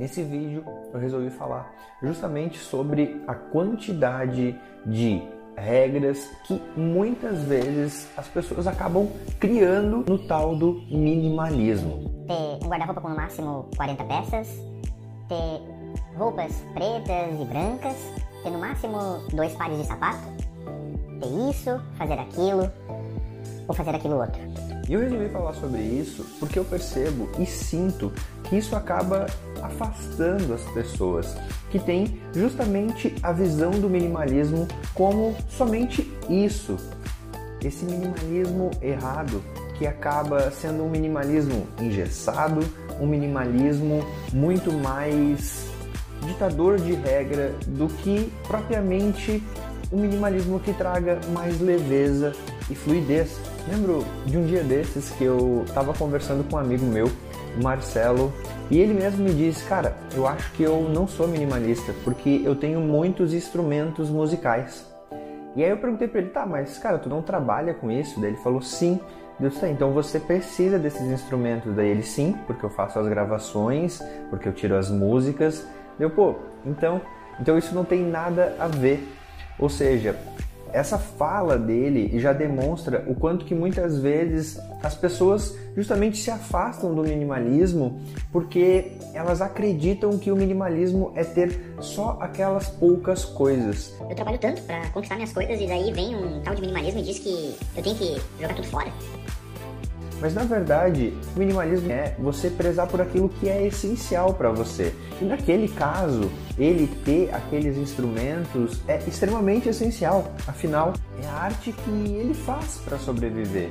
Nesse vídeo eu resolvi falar justamente sobre a quantidade de regras que muitas vezes as pessoas acabam criando no tal do minimalismo. Ter um guarda-roupa com no máximo 40 peças, ter roupas pretas e brancas, ter no máximo dois pares de sapato, ter isso, fazer aquilo ou fazer aquilo outro. E eu resolvi falar sobre isso porque eu percebo e sinto que isso acaba afastando as pessoas que têm justamente a visão do minimalismo como somente isso. Esse minimalismo errado que acaba sendo um minimalismo engessado, um minimalismo muito mais ditador de regra do que propriamente um minimalismo que traga mais leveza e fluidez. Lembro de um dia desses que eu estava conversando com um amigo meu, Marcelo, e ele mesmo me disse: Cara, eu acho que eu não sou minimalista porque eu tenho muitos instrumentos musicais. E aí eu perguntei para ele: Tá, mas cara, tu não trabalha com isso? Daí ele falou: Sim. Deus tá, então você precisa desses instrumentos. Daí ele: Sim, porque eu faço as gravações, porque eu tiro as músicas. Deu, pô, então, então isso não tem nada a ver. Ou seja, essa fala dele já demonstra o quanto que muitas vezes as pessoas justamente se afastam do minimalismo porque elas acreditam que o minimalismo é ter só aquelas poucas coisas. Eu trabalho tanto para conquistar minhas coisas e daí vem um tal de minimalismo e diz que eu tenho que jogar tudo fora. Mas na verdade, o minimalismo é você prezar por aquilo que é essencial para você. E naquele caso, ele ter aqueles instrumentos é extremamente essencial. Afinal, é a arte que ele faz para sobreviver.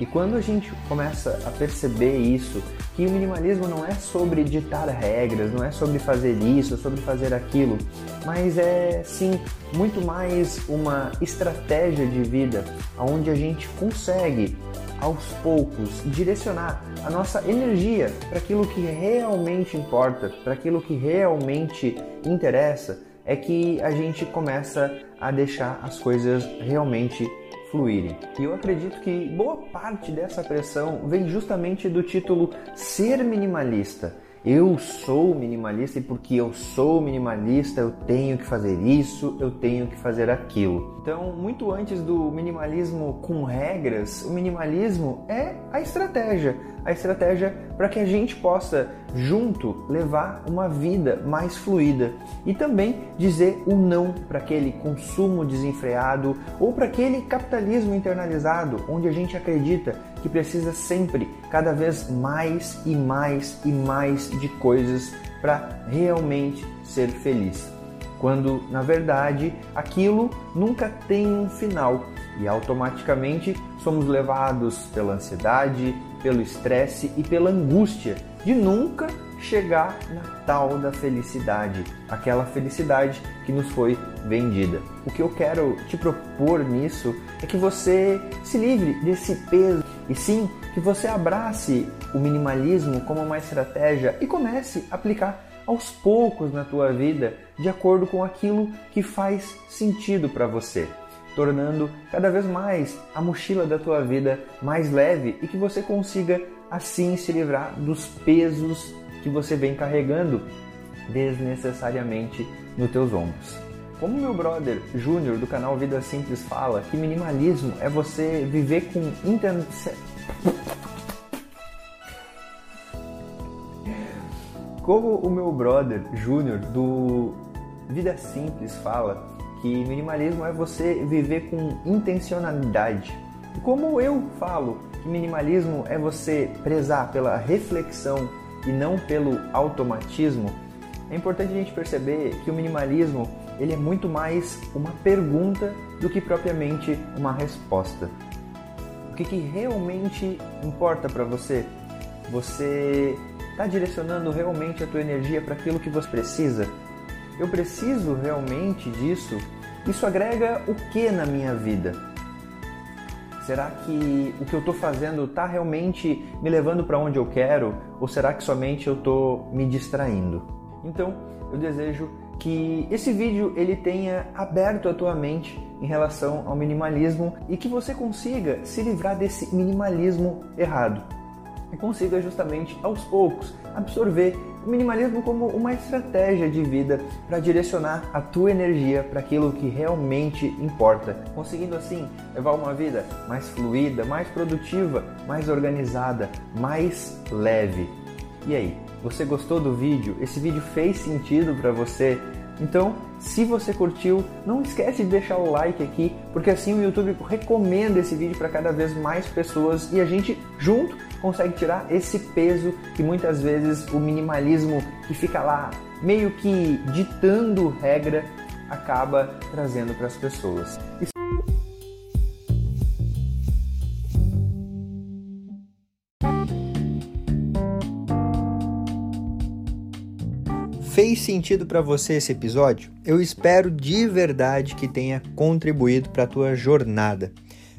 E quando a gente começa a perceber isso, que o minimalismo não é sobre ditar regras, não é sobre fazer isso, sobre fazer aquilo, mas é sim muito mais uma estratégia de vida onde a gente consegue aos poucos direcionar a nossa energia para aquilo que realmente importa, para aquilo que realmente interessa, é que a gente começa a deixar as coisas realmente fluírem. E eu acredito que boa parte dessa pressão vem justamente do título Ser Minimalista eu sou minimalista e porque eu sou minimalista eu tenho que fazer isso, eu tenho que fazer aquilo. Então, muito antes do minimalismo com regras, o minimalismo é a estratégia, a estratégia para que a gente possa junto levar uma vida mais fluida e também dizer o não para aquele consumo desenfreado ou para aquele capitalismo internalizado onde a gente acredita que precisa sempre cada vez mais e mais e mais de coisas para realmente ser feliz. Quando na verdade aquilo nunca tem um final e automaticamente somos levados pela ansiedade, pelo estresse e pela angústia de nunca chegar na tal da felicidade, aquela felicidade que nos foi vendida. O que eu quero te propor nisso é que você se livre desse peso e sim que você abrace o minimalismo como uma estratégia e comece a aplicar aos poucos na tua vida de acordo com aquilo que faz sentido para você tornando cada vez mais a mochila da tua vida mais leve e que você consiga assim se livrar dos pesos que você vem carregando desnecessariamente nos teus ombros. Como meu brother Júnior do canal Vida Simples fala, que minimalismo é você viver com intensidade. Como o meu brother Júnior do Vida Simples fala, que minimalismo é você viver com intencionalidade. Como eu falo que minimalismo é você prezar pela reflexão e não pelo automatismo, é importante a gente perceber que o minimalismo ele é muito mais uma pergunta do que propriamente uma resposta. O que, que realmente importa para você? Você está direcionando realmente a tua energia para aquilo que você precisa? Eu preciso realmente disso? Isso agrega o que na minha vida? Será que o que eu estou fazendo está realmente me levando para onde eu quero? Ou será que somente eu estou me distraindo? Então, eu desejo que esse vídeo ele tenha aberto a tua mente em relação ao minimalismo e que você consiga se livrar desse minimalismo errado e consiga justamente aos poucos absorver o minimalismo como uma estratégia de vida para direcionar a tua energia para aquilo que realmente importa, conseguindo assim levar uma vida mais fluida, mais produtiva, mais organizada, mais leve. E aí, você gostou do vídeo? Esse vídeo fez sentido para você? Então, se você curtiu, não esquece de deixar o like aqui, porque assim o YouTube recomenda esse vídeo para cada vez mais pessoas e a gente junto consegue tirar esse peso que muitas vezes o minimalismo que fica lá meio que ditando regra acaba trazendo para as pessoas. Fez sentido para você esse episódio? Eu espero de verdade que tenha contribuído para a tua jornada.